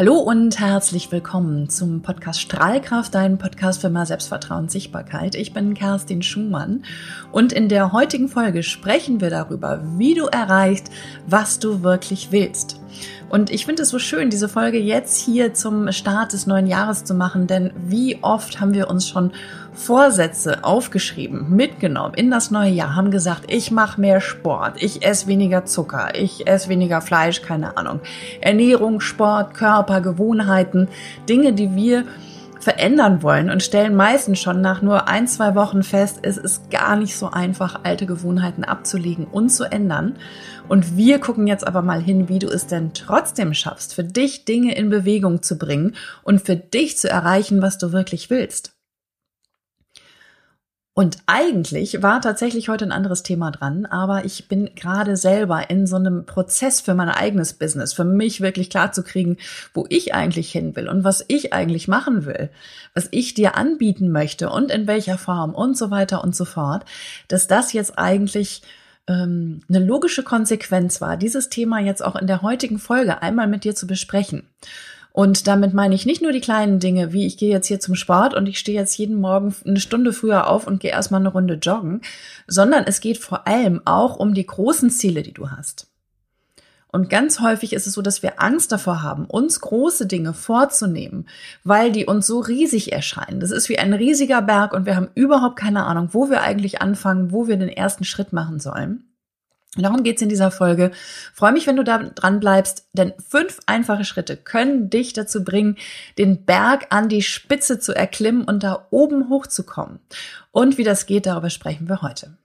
Hallo und herzlich willkommen zum Podcast Strahlkraft, dein Podcast für mehr Selbstvertrauen und Sichtbarkeit. Ich bin Kerstin Schumann und in der heutigen Folge sprechen wir darüber, wie du erreichst, was du wirklich willst. Und ich finde es so schön, diese Folge jetzt hier zum Start des neuen Jahres zu machen, denn wie oft haben wir uns schon Vorsätze aufgeschrieben, mitgenommen in das neue Jahr, haben gesagt, ich mache mehr Sport, ich esse weniger Zucker, ich esse weniger Fleisch, keine Ahnung. Ernährung, Sport, Körper, Gewohnheiten, Dinge, die wir verändern wollen und stellen meistens schon nach nur ein, zwei Wochen fest, es ist gar nicht so einfach, alte Gewohnheiten abzulegen und zu ändern. Und wir gucken jetzt aber mal hin, wie du es denn trotzdem schaffst, für dich Dinge in Bewegung zu bringen und für dich zu erreichen, was du wirklich willst. Und eigentlich war tatsächlich heute ein anderes Thema dran, aber ich bin gerade selber in so einem Prozess für mein eigenes Business, für mich wirklich klar zu kriegen, wo ich eigentlich hin will und was ich eigentlich machen will, was ich dir anbieten möchte und in welcher Form und so weiter und so fort, dass das jetzt eigentlich ähm, eine logische Konsequenz war, dieses Thema jetzt auch in der heutigen Folge einmal mit dir zu besprechen. Und damit meine ich nicht nur die kleinen Dinge, wie ich gehe jetzt hier zum Sport und ich stehe jetzt jeden Morgen eine Stunde früher auf und gehe erstmal eine Runde joggen, sondern es geht vor allem auch um die großen Ziele, die du hast. Und ganz häufig ist es so, dass wir Angst davor haben, uns große Dinge vorzunehmen, weil die uns so riesig erscheinen. Das ist wie ein riesiger Berg und wir haben überhaupt keine Ahnung, wo wir eigentlich anfangen, wo wir den ersten Schritt machen sollen. Darum geht's in dieser Folge. Freue mich, wenn du da dran bleibst, denn fünf einfache Schritte können dich dazu bringen, den Berg an die Spitze zu erklimmen und da oben hochzukommen. Und wie das geht, darüber sprechen wir heute.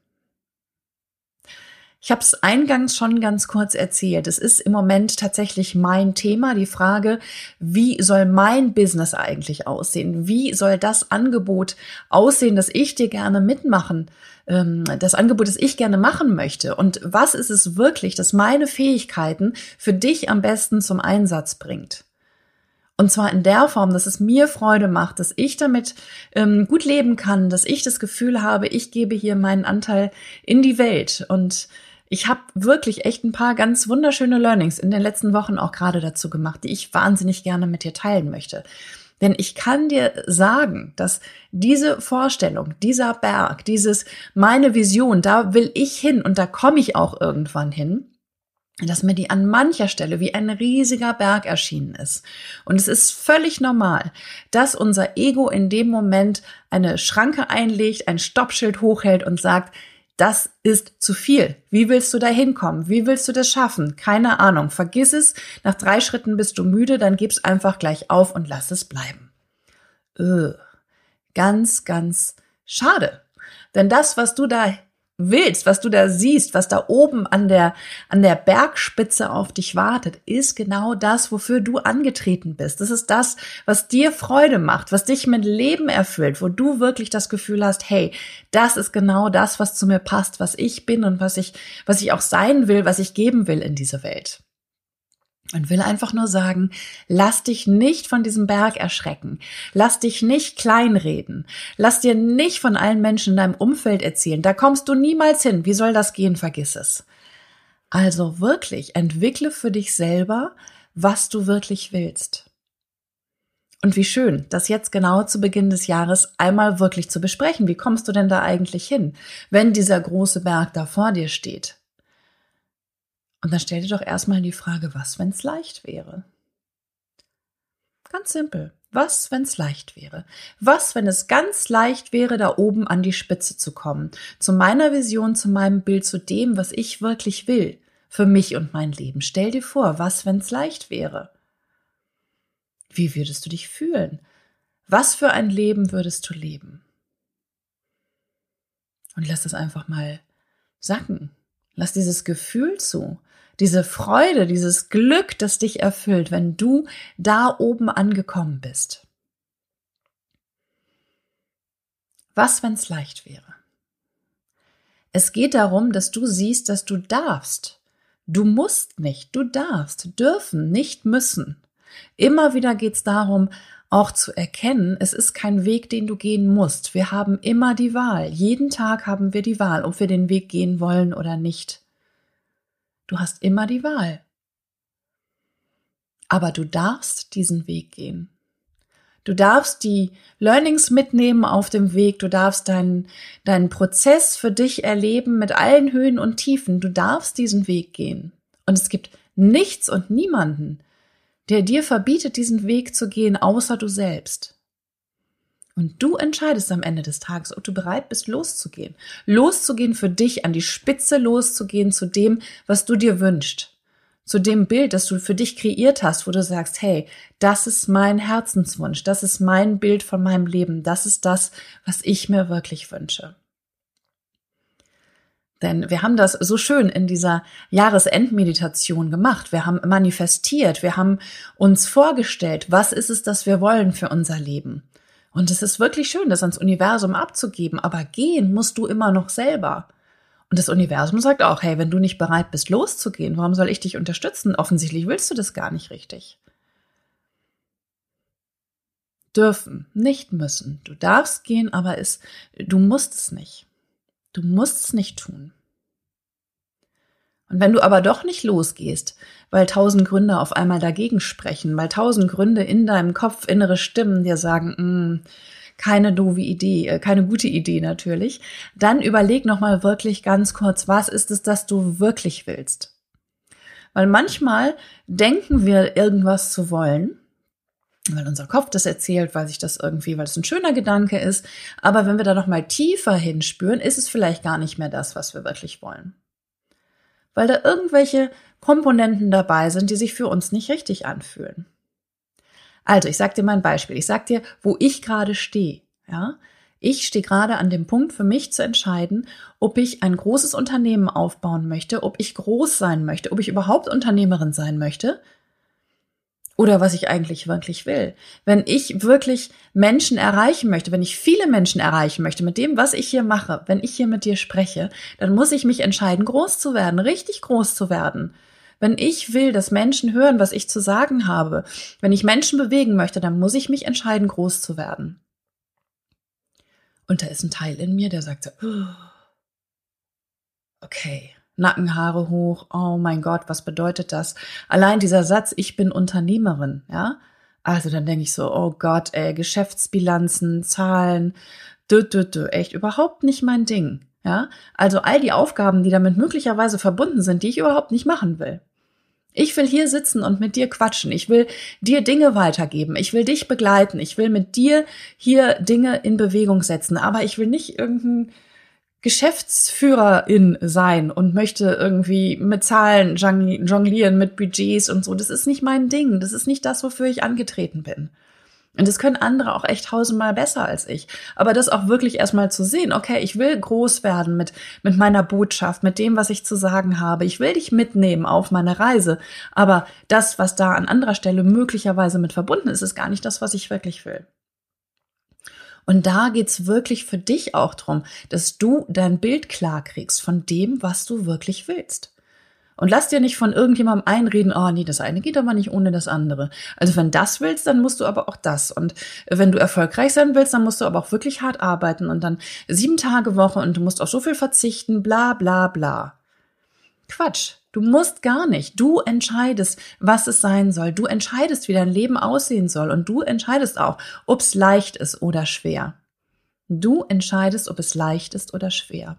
Ich habe es eingangs schon ganz kurz erzählt. Es ist im Moment tatsächlich mein Thema, die Frage, wie soll mein Business eigentlich aussehen? Wie soll das Angebot aussehen, das ich dir gerne mitmachen ähm, das Angebot, das ich gerne machen möchte und was ist es wirklich, das meine Fähigkeiten für dich am besten zum Einsatz bringt. Und zwar in der Form, dass es mir Freude macht, dass ich damit ähm, gut leben kann, dass ich das Gefühl habe, ich gebe hier meinen Anteil in die Welt. Und ich habe wirklich echt ein paar ganz wunderschöne Learnings in den letzten Wochen auch gerade dazu gemacht, die ich wahnsinnig gerne mit dir teilen möchte. Denn ich kann dir sagen, dass diese Vorstellung, dieser Berg, dieses meine Vision, da will ich hin und da komme ich auch irgendwann hin, dass mir die an mancher Stelle wie ein riesiger Berg erschienen ist. Und es ist völlig normal, dass unser Ego in dem Moment eine Schranke einlegt, ein Stoppschild hochhält und sagt, das ist zu viel. Wie willst du da hinkommen? Wie willst du das schaffen? Keine Ahnung. Vergiss es. Nach drei Schritten bist du müde, dann gib's einfach gleich auf und lass es bleiben. Ugh. Ganz, ganz schade. Denn das, was du da willst, was du da siehst, was da oben an der, an der Bergspitze auf dich wartet, ist genau das, wofür du angetreten bist. Das ist das, was dir Freude macht, was dich mit Leben erfüllt, wo du wirklich das Gefühl hast, hey, das ist genau das, was zu mir passt, was ich bin und was ich, was ich auch sein will, was ich geben will in diese Welt. Und will einfach nur sagen, lass dich nicht von diesem Berg erschrecken. Lass dich nicht kleinreden. Lass dir nicht von allen Menschen in deinem Umfeld erzählen. Da kommst du niemals hin. Wie soll das gehen? Vergiss es. Also wirklich, entwickle für dich selber, was du wirklich willst. Und wie schön, das jetzt genau zu Beginn des Jahres einmal wirklich zu besprechen. Wie kommst du denn da eigentlich hin, wenn dieser große Berg da vor dir steht? Und dann stell dir doch erstmal die Frage, was, wenn es leicht wäre? Ganz simpel. Was, wenn es leicht wäre? Was, wenn es ganz leicht wäre, da oben an die Spitze zu kommen? Zu meiner Vision, zu meinem Bild, zu dem, was ich wirklich will. Für mich und mein Leben. Stell dir vor, was, wenn es leicht wäre? Wie würdest du dich fühlen? Was für ein Leben würdest du leben? Und lass das einfach mal sacken. Lass dieses Gefühl zu diese Freude, dieses Glück, das dich erfüllt, wenn du da oben angekommen bist. Was, wenn es leicht wäre? Es geht darum, dass du siehst, dass du darfst. Du musst nicht, du darfst, dürfen, nicht müssen. Immer wieder geht es darum, auch zu erkennen, es ist kein Weg, den du gehen musst. Wir haben immer die Wahl. Jeden Tag haben wir die Wahl, ob wir den Weg gehen wollen oder nicht. Du hast immer die Wahl. Aber du darfst diesen Weg gehen. Du darfst die Learnings mitnehmen auf dem Weg. Du darfst deinen, deinen Prozess für dich erleben mit allen Höhen und Tiefen. Du darfst diesen Weg gehen. Und es gibt nichts und niemanden, der dir verbietet, diesen Weg zu gehen, außer du selbst. Und du entscheidest am Ende des Tages, ob du bereit bist, loszugehen. Loszugehen für dich, an die Spitze loszugehen zu dem, was du dir wünschst. Zu dem Bild, das du für dich kreiert hast, wo du sagst, hey, das ist mein Herzenswunsch, das ist mein Bild von meinem Leben, das ist das, was ich mir wirklich wünsche. Denn wir haben das so schön in dieser Jahresendmeditation gemacht. Wir haben manifestiert, wir haben uns vorgestellt, was ist es, das wir wollen für unser Leben. Und es ist wirklich schön, das ans Universum abzugeben, aber gehen musst du immer noch selber. Und das Universum sagt auch, hey, wenn du nicht bereit bist, loszugehen, warum soll ich dich unterstützen? Offensichtlich willst du das gar nicht richtig. Dürfen, nicht müssen. Du darfst gehen, aber es, du musst es nicht. Du musst es nicht tun. Und wenn du aber doch nicht losgehst, weil tausend Gründe auf einmal dagegen sprechen, weil tausend Gründe in deinem Kopf innere Stimmen dir sagen, mm, keine doofe Idee, äh, keine gute Idee natürlich, dann überleg nochmal wirklich ganz kurz, was ist es, das du wirklich willst? Weil manchmal denken wir irgendwas zu wollen, weil unser Kopf das erzählt, weil sich das irgendwie, weil es ein schöner Gedanke ist. Aber wenn wir da noch mal tiefer hinspüren, ist es vielleicht gar nicht mehr das, was wir wirklich wollen weil da irgendwelche Komponenten dabei sind, die sich für uns nicht richtig anfühlen. Also, ich sag dir mal ein Beispiel. Ich sag dir, wo ich gerade stehe. Ja, ich stehe gerade an dem Punkt für mich zu entscheiden, ob ich ein großes Unternehmen aufbauen möchte, ob ich groß sein möchte, ob ich überhaupt Unternehmerin sein möchte oder was ich eigentlich wirklich will. Wenn ich wirklich Menschen erreichen möchte, wenn ich viele Menschen erreichen möchte mit dem, was ich hier mache, wenn ich hier mit dir spreche, dann muss ich mich entscheiden, groß zu werden, richtig groß zu werden. Wenn ich will, dass Menschen hören, was ich zu sagen habe, wenn ich Menschen bewegen möchte, dann muss ich mich entscheiden, groß zu werden. Und da ist ein Teil in mir, der sagt so, okay, Nackenhaare hoch. Oh mein Gott, was bedeutet das? Allein dieser Satz, ich bin Unternehmerin, ja? Also dann denke ich so, oh Gott, ey, Geschäftsbilanzen, Zahlen, dü, dü, dü, echt überhaupt nicht mein Ding, ja? Also all die Aufgaben, die damit möglicherweise verbunden sind, die ich überhaupt nicht machen will. Ich will hier sitzen und mit dir quatschen. Ich will dir Dinge weitergeben. Ich will dich begleiten. Ich will mit dir hier Dinge in Bewegung setzen. Aber ich will nicht irgendein Geschäftsführerin sein und möchte irgendwie mit Zahlen jonglieren, mit Budgets und so. Das ist nicht mein Ding. Das ist nicht das, wofür ich angetreten bin. Und das können andere auch echt tausendmal besser als ich. Aber das auch wirklich erstmal zu sehen, okay, ich will groß werden mit, mit meiner Botschaft, mit dem, was ich zu sagen habe. Ich will dich mitnehmen auf meine Reise. Aber das, was da an anderer Stelle möglicherweise mit verbunden ist, ist gar nicht das, was ich wirklich will. Und da geht's wirklich für dich auch drum, dass du dein Bild klar kriegst von dem, was du wirklich willst. Und lass dir nicht von irgendjemandem einreden, oh nee, das eine geht aber nicht ohne das andere. Also wenn das willst, dann musst du aber auch das. Und wenn du erfolgreich sein willst, dann musst du aber auch wirklich hart arbeiten und dann sieben Tage Woche und du musst auf so viel verzichten, bla bla bla. Quatsch. Du musst gar nicht. Du entscheidest, was es sein soll. Du entscheidest, wie dein Leben aussehen soll. Und du entscheidest auch, ob es leicht ist oder schwer. Du entscheidest, ob es leicht ist oder schwer.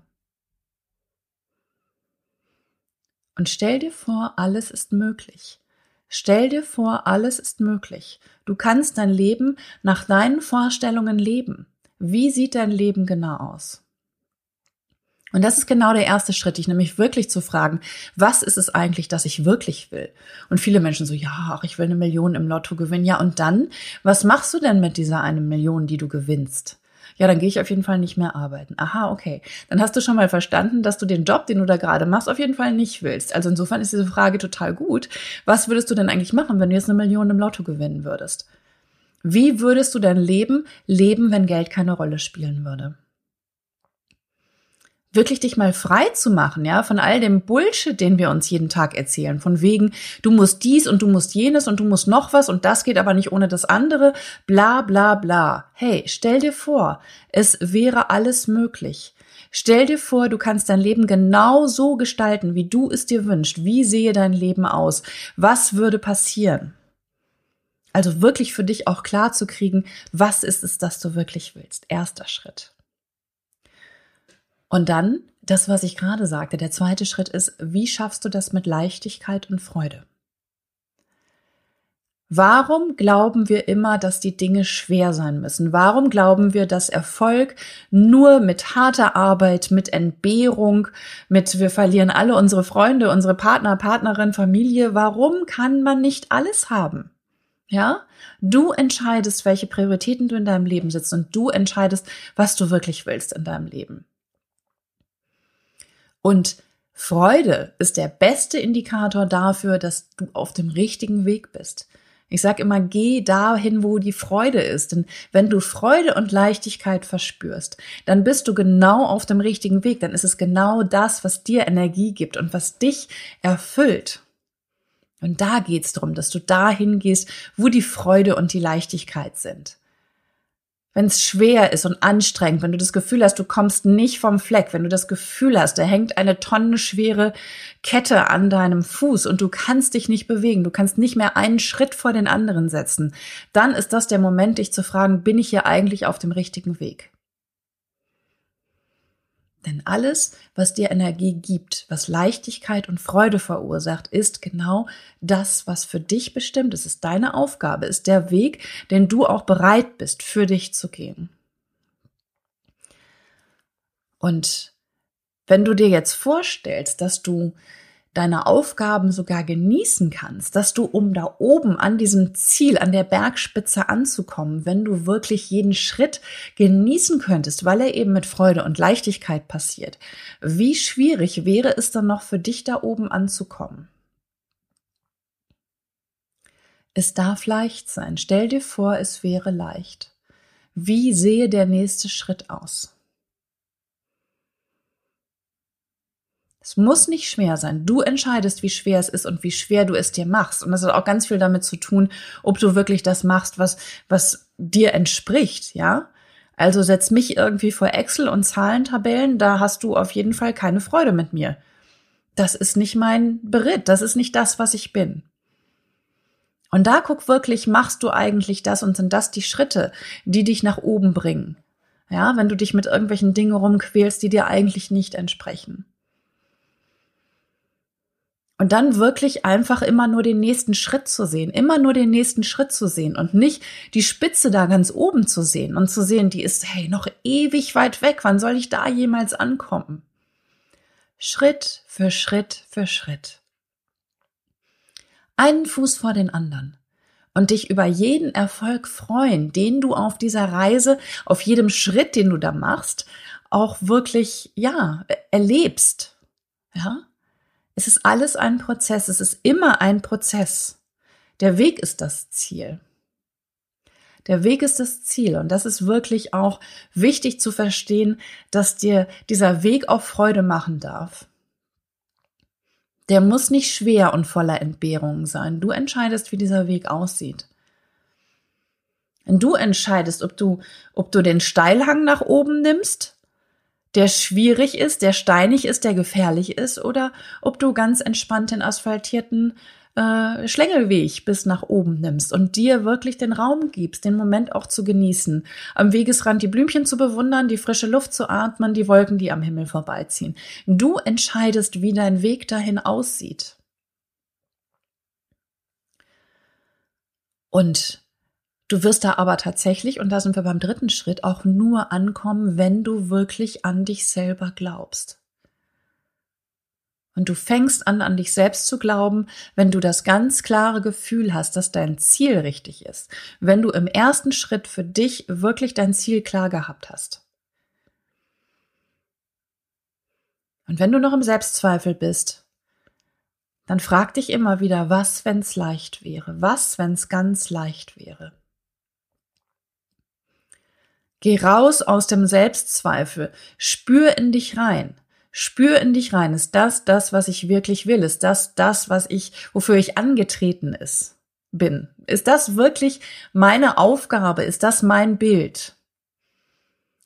Und stell dir vor, alles ist möglich. Stell dir vor, alles ist möglich. Du kannst dein Leben nach deinen Vorstellungen leben. Wie sieht dein Leben genau aus? Und das ist genau der erste Schritt, dich nämlich wirklich zu fragen, was ist es eigentlich, dass ich wirklich will? Und viele Menschen so, ja, ach, ich will eine Million im Lotto gewinnen. Ja, und dann, was machst du denn mit dieser eine Million, die du gewinnst? Ja, dann gehe ich auf jeden Fall nicht mehr arbeiten. Aha, okay. Dann hast du schon mal verstanden, dass du den Job, den du da gerade machst, auf jeden Fall nicht willst. Also insofern ist diese Frage total gut. Was würdest du denn eigentlich machen, wenn du jetzt eine Million im Lotto gewinnen würdest? Wie würdest du dein Leben leben, wenn Geld keine Rolle spielen würde? Wirklich dich mal frei zu machen, ja, von all dem Bullshit, den wir uns jeden Tag erzählen, von wegen, du musst dies und du musst jenes und du musst noch was und das geht aber nicht ohne das andere, bla bla bla. Hey, stell dir vor, es wäre alles möglich. Stell dir vor, du kannst dein Leben genau so gestalten, wie du es dir wünschst. Wie sehe dein Leben aus? Was würde passieren? Also wirklich für dich auch klar zu kriegen, was ist es, das du wirklich willst. Erster Schritt. Und dann, das, was ich gerade sagte, der zweite Schritt ist, wie schaffst du das mit Leichtigkeit und Freude? Warum glauben wir immer, dass die Dinge schwer sein müssen? Warum glauben wir, dass Erfolg nur mit harter Arbeit, mit Entbehrung, mit wir verlieren alle unsere Freunde, unsere Partner, Partnerin, Familie, warum kann man nicht alles haben? Ja? Du entscheidest, welche Prioritäten du in deinem Leben sitzt und du entscheidest, was du wirklich willst in deinem Leben. Und Freude ist der beste Indikator dafür, dass du auf dem richtigen Weg bist. Ich sage immer, geh dahin, wo die Freude ist. Denn wenn du Freude und Leichtigkeit verspürst, dann bist du genau auf dem richtigen Weg. Dann ist es genau das, was dir Energie gibt und was dich erfüllt. Und da geht's darum, dass du dahin gehst, wo die Freude und die Leichtigkeit sind wenn es schwer ist und anstrengend, wenn du das Gefühl hast, du kommst nicht vom Fleck, wenn du das Gefühl hast, da hängt eine tonnenschwere Kette an deinem Fuß und du kannst dich nicht bewegen, du kannst nicht mehr einen Schritt vor den anderen setzen, dann ist das der Moment, dich zu fragen, bin ich hier eigentlich auf dem richtigen Weg? Denn alles, was dir Energie gibt, was Leichtigkeit und Freude verursacht, ist genau das, was für dich bestimmt ist. Ist deine Aufgabe, ist der Weg, den du auch bereit bist, für dich zu gehen. Und wenn du dir jetzt vorstellst, dass du deine Aufgaben sogar genießen kannst, dass du, um da oben an diesem Ziel, an der Bergspitze anzukommen, wenn du wirklich jeden Schritt genießen könntest, weil er eben mit Freude und Leichtigkeit passiert, wie schwierig wäre es dann noch für dich da oben anzukommen? Es darf leicht sein. Stell dir vor, es wäre leicht. Wie sehe der nächste Schritt aus? Es muss nicht schwer sein. Du entscheidest, wie schwer es ist und wie schwer du es dir machst. Und das hat auch ganz viel damit zu tun, ob du wirklich das machst, was, was dir entspricht, ja? Also setz mich irgendwie vor Excel und Zahlentabellen, da hast du auf jeden Fall keine Freude mit mir. Das ist nicht mein Beritt, das ist nicht das, was ich bin. Und da guck wirklich, machst du eigentlich das und sind das die Schritte, die dich nach oben bringen? Ja, wenn du dich mit irgendwelchen Dingen rumquälst, die dir eigentlich nicht entsprechen. Und dann wirklich einfach immer nur den nächsten Schritt zu sehen, immer nur den nächsten Schritt zu sehen und nicht die Spitze da ganz oben zu sehen und zu sehen, die ist, hey, noch ewig weit weg, wann soll ich da jemals ankommen? Schritt für Schritt für Schritt. Einen Fuß vor den anderen und dich über jeden Erfolg freuen, den du auf dieser Reise, auf jedem Schritt, den du da machst, auch wirklich, ja, erlebst. Ja, es ist alles ein Prozess, es ist immer ein Prozess. Der Weg ist das Ziel. Der Weg ist das Ziel und das ist wirklich auch wichtig zu verstehen, dass dir dieser Weg auch Freude machen darf. Der muss nicht schwer und voller Entbehrungen sein. Du entscheidest, wie dieser Weg aussieht. Und du entscheidest, ob du, ob du den Steilhang nach oben nimmst der schwierig ist, der steinig ist, der gefährlich ist, oder ob du ganz entspannt den asphaltierten äh, Schlängelweg bis nach oben nimmst und dir wirklich den Raum gibst, den Moment auch zu genießen, am Wegesrand die Blümchen zu bewundern, die frische Luft zu atmen, die Wolken, die am Himmel vorbeiziehen. Du entscheidest, wie dein Weg dahin aussieht. Und Du wirst da aber tatsächlich, und da sind wir beim dritten Schritt, auch nur ankommen, wenn du wirklich an dich selber glaubst. Und du fängst an, an dich selbst zu glauben, wenn du das ganz klare Gefühl hast, dass dein Ziel richtig ist. Wenn du im ersten Schritt für dich wirklich dein Ziel klar gehabt hast. Und wenn du noch im Selbstzweifel bist, dann frag dich immer wieder, was, wenn's leicht wäre? Was, wenn's ganz leicht wäre? Geh raus aus dem Selbstzweifel. Spür in dich rein. Spür in dich rein. Ist das das, was ich wirklich will? Ist das das, was ich, wofür ich angetreten ist, bin? Ist das wirklich meine Aufgabe? Ist das mein Bild?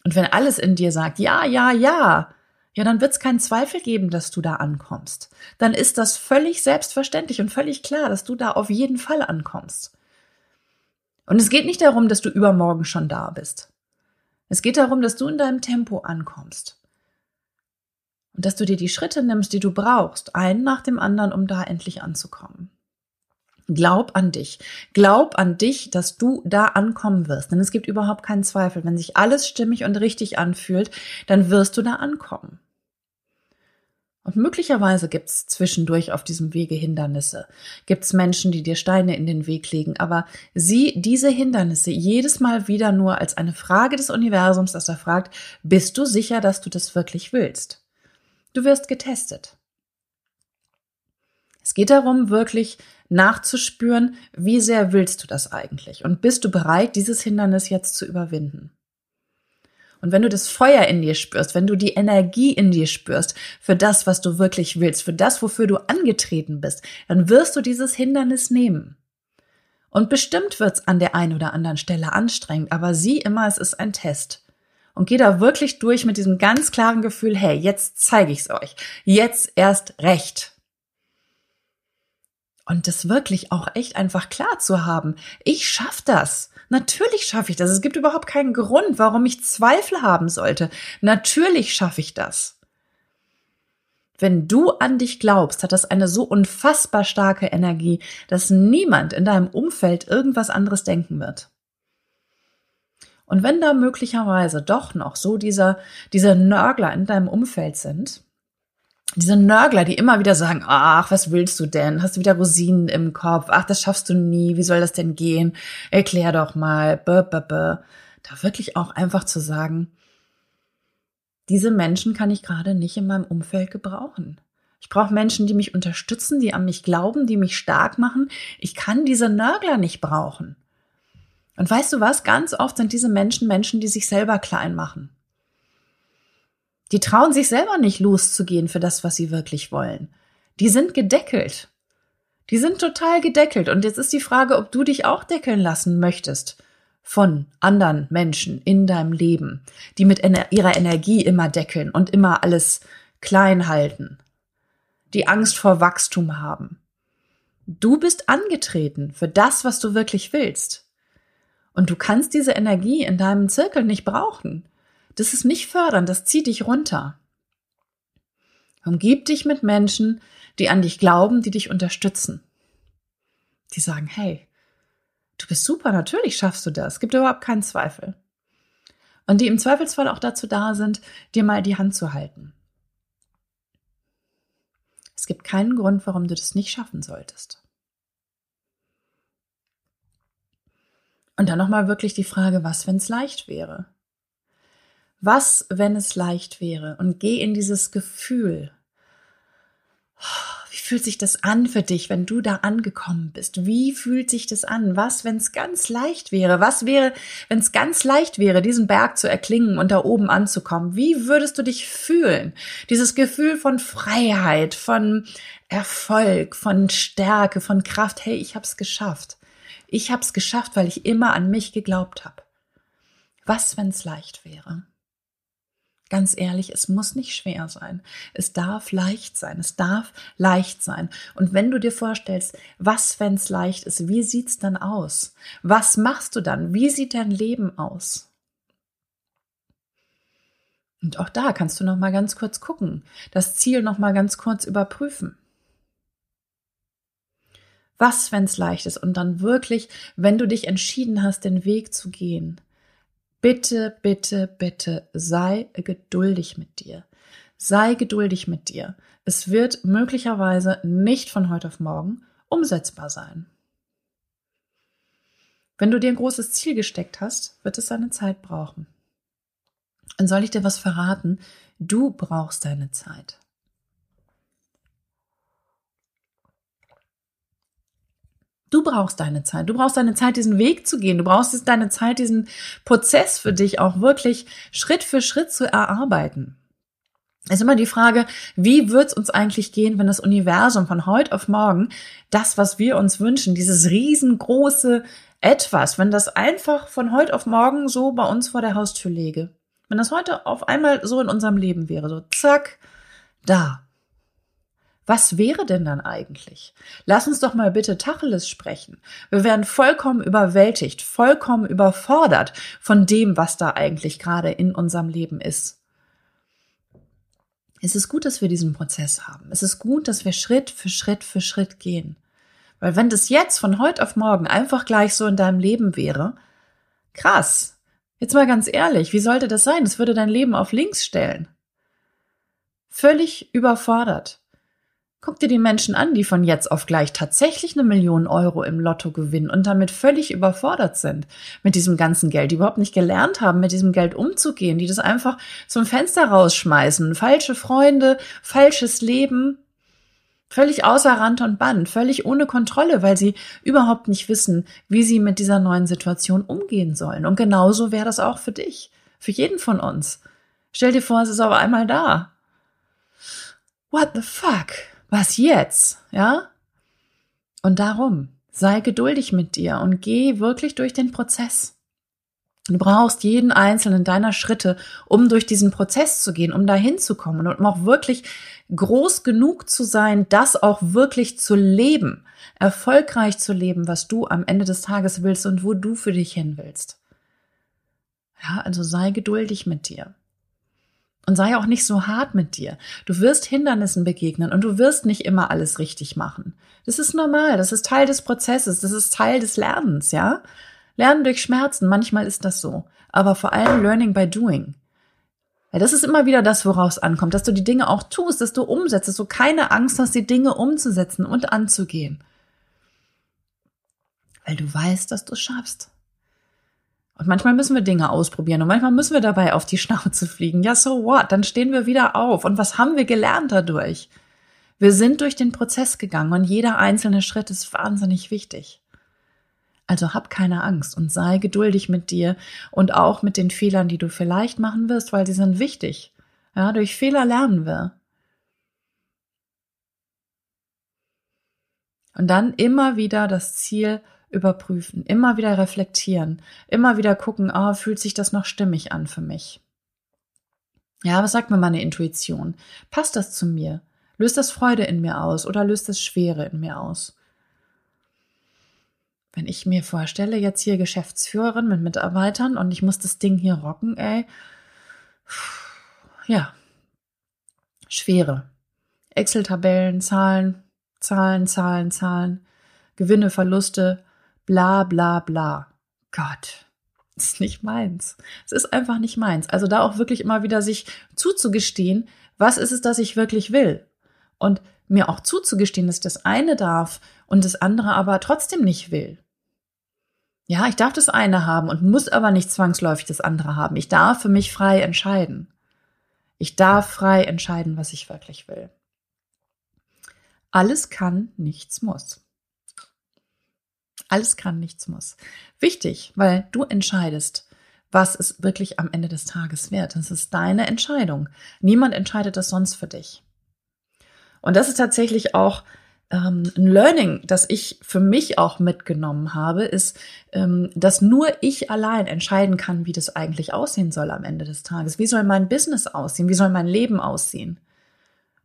Und wenn alles in dir sagt, ja, ja, ja, ja, dann wird es keinen Zweifel geben, dass du da ankommst. Dann ist das völlig selbstverständlich und völlig klar, dass du da auf jeden Fall ankommst. Und es geht nicht darum, dass du übermorgen schon da bist. Es geht darum, dass du in deinem Tempo ankommst. Und dass du dir die Schritte nimmst, die du brauchst, einen nach dem anderen, um da endlich anzukommen. Glaub an dich. Glaub an dich, dass du da ankommen wirst. Denn es gibt überhaupt keinen Zweifel. Wenn sich alles stimmig und richtig anfühlt, dann wirst du da ankommen. Und möglicherweise gibt es zwischendurch auf diesem Wege Hindernisse. Gibt es Menschen, die dir Steine in den Weg legen. Aber sieh diese Hindernisse jedes Mal wieder nur als eine Frage des Universums, das er fragt, bist du sicher, dass du das wirklich willst? Du wirst getestet. Es geht darum, wirklich nachzuspüren, wie sehr willst du das eigentlich? Und bist du bereit, dieses Hindernis jetzt zu überwinden? Und wenn du das Feuer in dir spürst, wenn du die Energie in dir spürst für das, was du wirklich willst, für das, wofür du angetreten bist, dann wirst du dieses Hindernis nehmen. Und bestimmt wird's an der einen oder anderen Stelle anstrengend, aber sieh immer, es ist ein Test. Und geh da wirklich durch mit diesem ganz klaren Gefühl, hey, jetzt zeige ich's euch. Jetzt erst recht. Und das wirklich auch echt einfach klar zu haben. Ich schaff das. Natürlich schaffe ich das. Es gibt überhaupt keinen Grund, warum ich Zweifel haben sollte. Natürlich schaffe ich das. Wenn du an dich glaubst, hat das eine so unfassbar starke Energie, dass niemand in deinem Umfeld irgendwas anderes denken wird. Und wenn da möglicherweise doch noch so dieser, dieser Nörgler in deinem Umfeld sind, diese Nörgler, die immer wieder sagen, ach, was willst du denn? Hast du wieder Rosinen im Kopf? Ach, das schaffst du nie. Wie soll das denn gehen? Erklär doch mal. Da wirklich auch einfach zu sagen, diese Menschen kann ich gerade nicht in meinem Umfeld gebrauchen. Ich brauche Menschen, die mich unterstützen, die an mich glauben, die mich stark machen. Ich kann diese Nörgler nicht brauchen. Und weißt du was? Ganz oft sind diese Menschen Menschen, die sich selber klein machen. Die trauen sich selber nicht loszugehen für das, was sie wirklich wollen. Die sind gedeckelt. Die sind total gedeckelt. Und jetzt ist die Frage, ob du dich auch deckeln lassen möchtest von anderen Menschen in deinem Leben, die mit ihrer Energie immer deckeln und immer alles klein halten, die Angst vor Wachstum haben. Du bist angetreten für das, was du wirklich willst. Und du kannst diese Energie in deinem Zirkel nicht brauchen. Das ist nicht fördern, das zieht dich runter. Umgib dich mit Menschen, die an dich glauben, die dich unterstützen. Die sagen, hey, du bist super, natürlich schaffst du das, gibt überhaupt keinen Zweifel. Und die im Zweifelsfall auch dazu da sind, dir mal die Hand zu halten. Es gibt keinen Grund, warum du das nicht schaffen solltest. Und dann nochmal wirklich die Frage, was, wenn es leicht wäre? Was, wenn es leicht wäre? Und geh in dieses Gefühl. Wie fühlt sich das an für dich, wenn du da angekommen bist? Wie fühlt sich das an? Was, wenn es ganz leicht wäre? Was wäre, wenn es ganz leicht wäre, diesen Berg zu erklingen und da oben anzukommen? Wie würdest du dich fühlen? Dieses Gefühl von Freiheit, von Erfolg, von Stärke, von Kraft. Hey, ich hab's geschafft. Ich hab's geschafft, weil ich immer an mich geglaubt habe. Was, wenn es leicht wäre? Ganz ehrlich, es muss nicht schwer sein. Es darf leicht sein. Es darf leicht sein. Und wenn du dir vorstellst, was, wenn es leicht ist, wie sieht's dann aus? Was machst du dann? Wie sieht dein Leben aus? Und auch da kannst du noch mal ganz kurz gucken, das Ziel noch mal ganz kurz überprüfen. Was, wenn es leicht ist? Und dann wirklich, wenn du dich entschieden hast, den Weg zu gehen, Bitte, bitte, bitte sei geduldig mit dir. Sei geduldig mit dir. Es wird möglicherweise nicht von heute auf morgen umsetzbar sein. Wenn du dir ein großes Ziel gesteckt hast, wird es seine Zeit brauchen. Und soll ich dir was verraten? Du brauchst deine Zeit. Du brauchst deine Zeit. Du brauchst deine Zeit, diesen Weg zu gehen. Du brauchst deine Zeit, diesen Prozess für dich auch wirklich Schritt für Schritt zu erarbeiten. Es ist immer die Frage, wie wird es uns eigentlich gehen, wenn das Universum von heute auf morgen das, was wir uns wünschen, dieses riesengroße Etwas, wenn das einfach von heute auf morgen so bei uns vor der Haustür lege. Wenn das heute auf einmal so in unserem Leben wäre, so zack, da. Was wäre denn dann eigentlich? Lass uns doch mal bitte Tacheles sprechen. Wir werden vollkommen überwältigt, vollkommen überfordert von dem, was da eigentlich gerade in unserem Leben ist. Es ist gut, dass wir diesen Prozess haben. Es ist gut, dass wir Schritt für Schritt für Schritt gehen. Weil wenn das jetzt von heute auf morgen einfach gleich so in deinem Leben wäre, krass. Jetzt mal ganz ehrlich, wie sollte das sein? Das würde dein Leben auf links stellen. Völlig überfordert. Guck dir die Menschen an, die von jetzt auf gleich tatsächlich eine Million Euro im Lotto gewinnen und damit völlig überfordert sind mit diesem ganzen Geld, die überhaupt nicht gelernt haben, mit diesem Geld umzugehen, die das einfach zum Fenster rausschmeißen. Falsche Freunde, falsches Leben, völlig außer Rand und Band, völlig ohne Kontrolle, weil sie überhaupt nicht wissen, wie sie mit dieser neuen Situation umgehen sollen. Und genauso wäre das auch für dich, für jeden von uns. Stell dir vor, es ist auf einmal da. What the fuck? Was jetzt? Ja? Und darum, sei geduldig mit dir und geh wirklich durch den Prozess. Du brauchst jeden einzelnen deiner Schritte, um durch diesen Prozess zu gehen, um dahin zu kommen und um auch wirklich groß genug zu sein, das auch wirklich zu leben, erfolgreich zu leben, was du am Ende des Tages willst und wo du für dich hin willst. Ja, also sei geduldig mit dir. Und sei auch nicht so hart mit dir. Du wirst Hindernissen begegnen und du wirst nicht immer alles richtig machen. Das ist normal, das ist Teil des Prozesses, das ist Teil des Lernens, ja? Lernen durch Schmerzen, manchmal ist das so. Aber vor allem Learning by Doing. Weil das ist immer wieder das, woraus ankommt, dass du die Dinge auch tust, dass du umsetzt, dass du keine Angst hast, die Dinge umzusetzen und anzugehen. Weil du weißt, dass du es schaffst. Und manchmal müssen wir Dinge ausprobieren und manchmal müssen wir dabei auf die Schnauze fliegen. Ja, so what? Dann stehen wir wieder auf. Und was haben wir gelernt dadurch? Wir sind durch den Prozess gegangen und jeder einzelne Schritt ist wahnsinnig wichtig. Also hab keine Angst und sei geduldig mit dir und auch mit den Fehlern, die du vielleicht machen wirst, weil sie sind wichtig. Ja, durch Fehler lernen wir. Und dann immer wieder das Ziel überprüfen, immer wieder reflektieren, immer wieder gucken, oh, fühlt sich das noch stimmig an für mich? Ja, was sagt mir meine Intuition? Passt das zu mir? Löst das Freude in mir aus oder löst das Schwere in mir aus? Wenn ich mir vorstelle, jetzt hier Geschäftsführerin mit Mitarbeitern und ich muss das Ding hier rocken, ey, ja, Schwere. Excel-Tabellen, Zahlen, Zahlen, Zahlen, Zahlen, Gewinne, Verluste, bla bla bla. Gott, ist nicht meins. Es ist einfach nicht meins. Also da auch wirklich immer wieder sich zuzugestehen, was ist es, das ich wirklich will? Und mir auch zuzugestehen, dass das eine darf und das andere aber trotzdem nicht will. Ja, ich darf das eine haben und muss aber nicht zwangsläufig das andere haben. Ich darf für mich frei entscheiden. Ich darf frei entscheiden, was ich wirklich will. Alles kann, nichts muss. Alles kann, nichts muss. Wichtig, weil du entscheidest, was es wirklich am Ende des Tages wird. Das ist deine Entscheidung. Niemand entscheidet das sonst für dich. Und das ist tatsächlich auch ähm, ein Learning, das ich für mich auch mitgenommen habe, ist, ähm, dass nur ich allein entscheiden kann, wie das eigentlich aussehen soll am Ende des Tages. Wie soll mein Business aussehen? Wie soll mein Leben aussehen?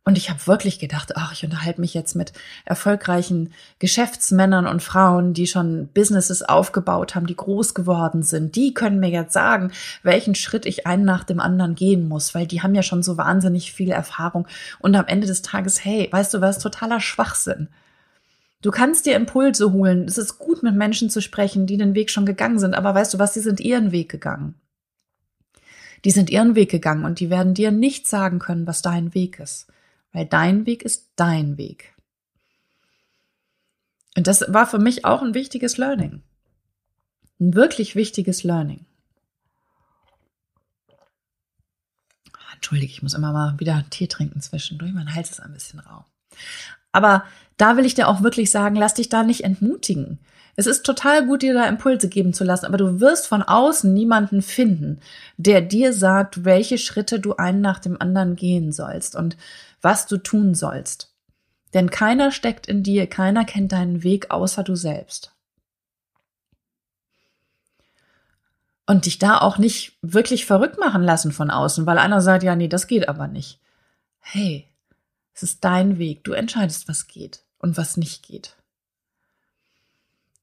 Und ich habe wirklich gedacht, ach, ich unterhalte mich jetzt mit erfolgreichen Geschäftsmännern und Frauen, die schon Businesses aufgebaut haben, die groß geworden sind. Die können mir jetzt sagen, welchen Schritt ich einen nach dem anderen gehen muss, weil die haben ja schon so wahnsinnig viel Erfahrung. Und am Ende des Tages, hey, weißt du was, totaler Schwachsinn. Du kannst dir Impulse holen. Es ist gut, mit Menschen zu sprechen, die den Weg schon gegangen sind. Aber weißt du was, sie sind ihren Weg gegangen. Die sind ihren Weg gegangen und die werden dir nicht sagen können, was dein Weg ist weil dein Weg ist dein Weg. Und das war für mich auch ein wichtiges Learning. Ein wirklich wichtiges Learning. Entschuldige, ich muss immer mal wieder Tee trinken zwischendurch. Mein Hals ist ein bisschen rau. Aber da will ich dir auch wirklich sagen, lass dich da nicht entmutigen. Es ist total gut, dir da Impulse geben zu lassen, aber du wirst von außen niemanden finden, der dir sagt, welche Schritte du einen nach dem anderen gehen sollst und was du tun sollst. Denn keiner steckt in dir, keiner kennt deinen Weg außer du selbst. Und dich da auch nicht wirklich verrückt machen lassen von außen, weil einer sagt, ja, nee, das geht aber nicht. Hey, Es ist dein Weg. Du entscheidest, was geht und was nicht geht.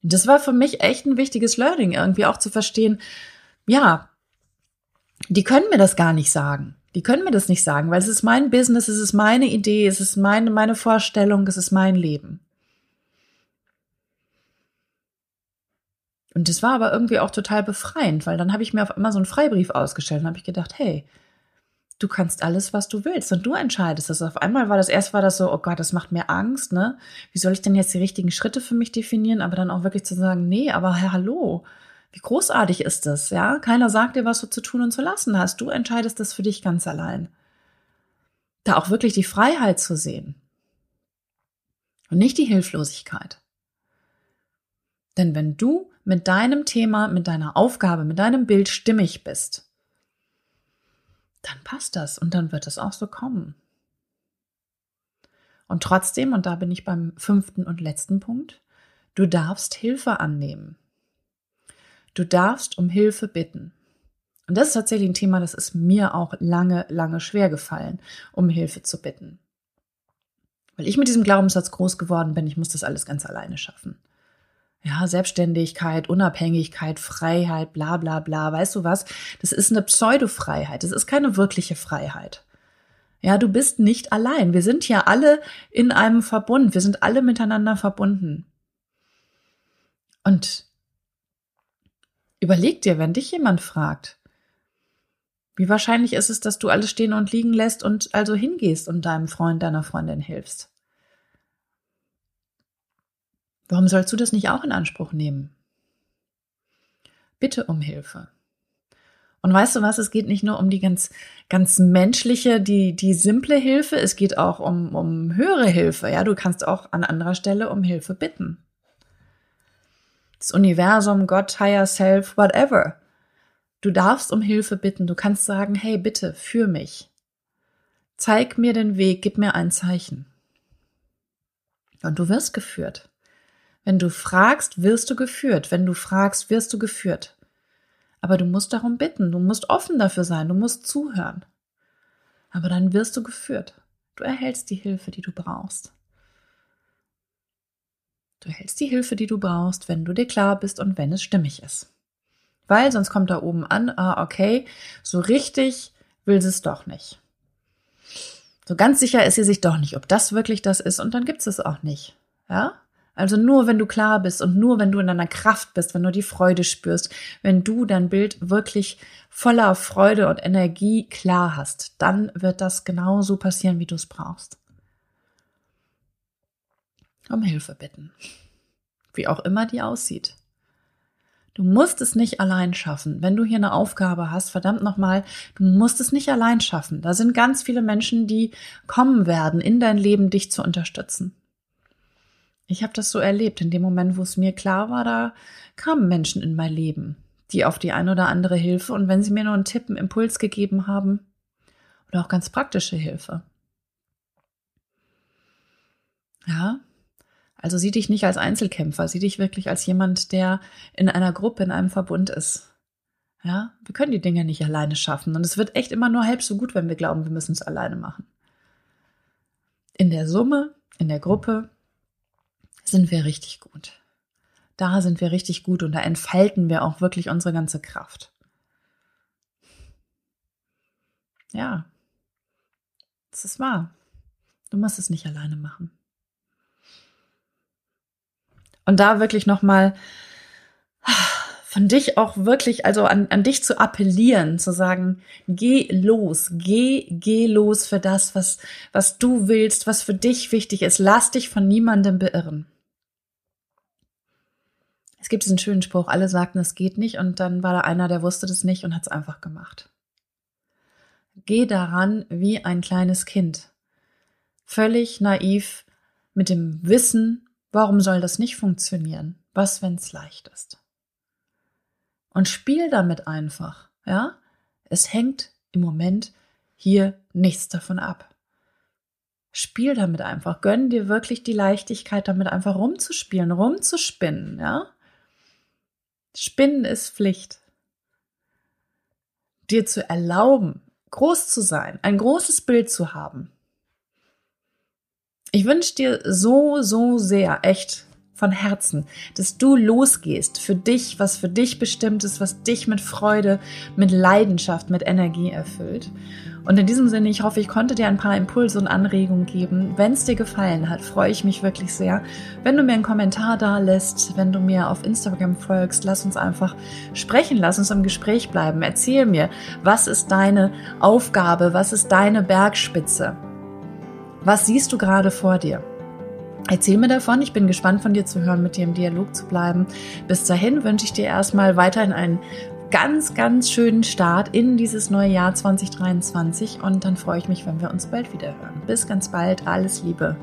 Und das war für mich echt ein wichtiges Learning, irgendwie auch zu verstehen, ja, die können mir das gar nicht sagen. Die können mir das nicht sagen, weil es ist mein Business, es ist meine Idee, es ist meine, meine Vorstellung, es ist mein Leben. Und das war aber irgendwie auch total befreiend, weil dann habe ich mir auf einmal so einen Freibrief ausgestellt und habe ich gedacht, hey, du kannst alles, was du willst und du entscheidest das. Auf einmal war das erst war das so, oh Gott, das macht mir Angst, ne? Wie soll ich denn jetzt die richtigen Schritte für mich definieren? Aber dann auch wirklich zu sagen, nee, aber hallo, wie großartig ist das, ja? Keiner sagt dir, was du zu tun und zu lassen hast. Du entscheidest das für dich ganz allein. Da auch wirklich die Freiheit zu sehen. Und nicht die Hilflosigkeit. Denn wenn du mit deinem Thema, mit deiner Aufgabe, mit deinem Bild stimmig bist, dann passt das und dann wird es auch so kommen. Und trotzdem, und da bin ich beim fünften und letzten Punkt, du darfst Hilfe annehmen. Du darfst um Hilfe bitten. Und das ist tatsächlich ein Thema, das ist mir auch lange, lange schwer gefallen, um Hilfe zu bitten. Weil ich mit diesem Glaubenssatz groß geworden bin, ich muss das alles ganz alleine schaffen. Ja, Selbstständigkeit, Unabhängigkeit, Freiheit, bla bla bla. Weißt du was? Das ist eine Pseudo-Freiheit. Das ist keine wirkliche Freiheit. Ja, du bist nicht allein. Wir sind ja alle in einem Verbund. Wir sind alle miteinander verbunden. Und Überleg dir, wenn dich jemand fragt, wie wahrscheinlich ist es, dass du alles stehen und liegen lässt und also hingehst und deinem Freund, deiner Freundin hilfst? Warum sollst du das nicht auch in Anspruch nehmen? Bitte um Hilfe. Und weißt du was, es geht nicht nur um die ganz, ganz menschliche, die, die simple Hilfe, es geht auch um, um höhere Hilfe. Ja, du kannst auch an anderer Stelle um Hilfe bitten das Universum, Gott, Higher Self, whatever. Du darfst um Hilfe bitten. Du kannst sagen, hey, bitte, für mich. Zeig mir den Weg, gib mir ein Zeichen. Und du wirst geführt. Wenn du fragst, wirst du geführt. Wenn du fragst, wirst du geführt. Aber du musst darum bitten. Du musst offen dafür sein. Du musst zuhören. Aber dann wirst du geführt. Du erhältst die Hilfe, die du brauchst. Du hältst die Hilfe, die du brauchst, wenn du dir klar bist und wenn es stimmig ist. Weil sonst kommt da oben an, ah, okay, so richtig will sie es doch nicht. So ganz sicher ist sie sich doch nicht, ob das wirklich das ist und dann gibt es auch nicht. Ja? Also nur wenn du klar bist und nur wenn du in deiner Kraft bist, wenn du die Freude spürst, wenn du dein Bild wirklich voller Freude und Energie klar hast, dann wird das genauso passieren, wie du es brauchst um Hilfe bitten. Wie auch immer die aussieht. Du musst es nicht allein schaffen. Wenn du hier eine Aufgabe hast, verdammt nochmal, du musst es nicht allein schaffen. Da sind ganz viele Menschen, die kommen werden, in dein Leben dich zu unterstützen. Ich habe das so erlebt. In dem Moment, wo es mir klar war, da kamen Menschen in mein Leben, die auf die eine oder andere Hilfe und wenn sie mir nur einen Tipp, einen Impuls gegeben haben oder auch ganz praktische Hilfe. Ja, also sieh dich nicht als Einzelkämpfer, sieh dich wirklich als jemand, der in einer Gruppe, in einem Verbund ist. Ja, wir können die Dinge nicht alleine schaffen und es wird echt immer nur halb so gut, wenn wir glauben, wir müssen es alleine machen. In der Summe, in der Gruppe sind wir richtig gut. Da sind wir richtig gut und da entfalten wir auch wirklich unsere ganze Kraft. Ja, das ist wahr. Du musst es nicht alleine machen. Und da wirklich nochmal von dich auch wirklich, also an, an dich zu appellieren, zu sagen, geh los, geh, geh los für das, was, was du willst, was für dich wichtig ist. Lass dich von niemandem beirren. Es gibt diesen schönen Spruch, alle sagten, es geht nicht, und dann war da einer, der wusste das nicht und hat es einfach gemacht. Geh daran wie ein kleines Kind. Völlig naiv, mit dem Wissen, Warum soll das nicht funktionieren? Was, wenn's leicht ist? Und spiel damit einfach, ja? Es hängt im Moment hier nichts davon ab. Spiel damit einfach. Gönn dir wirklich die Leichtigkeit, damit einfach rumzuspielen, rumzuspinnen, ja? Spinnen ist Pflicht. Dir zu erlauben, groß zu sein, ein großes Bild zu haben. Ich wünsche dir so, so sehr, echt von Herzen, dass du losgehst für dich, was für dich bestimmt ist, was dich mit Freude, mit Leidenschaft, mit Energie erfüllt. Und in diesem Sinne, ich hoffe, ich konnte dir ein paar Impulse und Anregungen geben. Wenn es dir gefallen hat, freue ich mich wirklich sehr, wenn du mir einen Kommentar da lässt, wenn du mir auf Instagram folgst. Lass uns einfach sprechen, lass uns im Gespräch bleiben. Erzähl mir, was ist deine Aufgabe, was ist deine Bergspitze? Was siehst du gerade vor dir? Erzähl mir davon. Ich bin gespannt von dir zu hören, mit dir im Dialog zu bleiben. Bis dahin wünsche ich dir erstmal weiterhin einen ganz, ganz schönen Start in dieses neue Jahr 2023 und dann freue ich mich, wenn wir uns bald wieder hören. Bis ganz bald. Alles Liebe.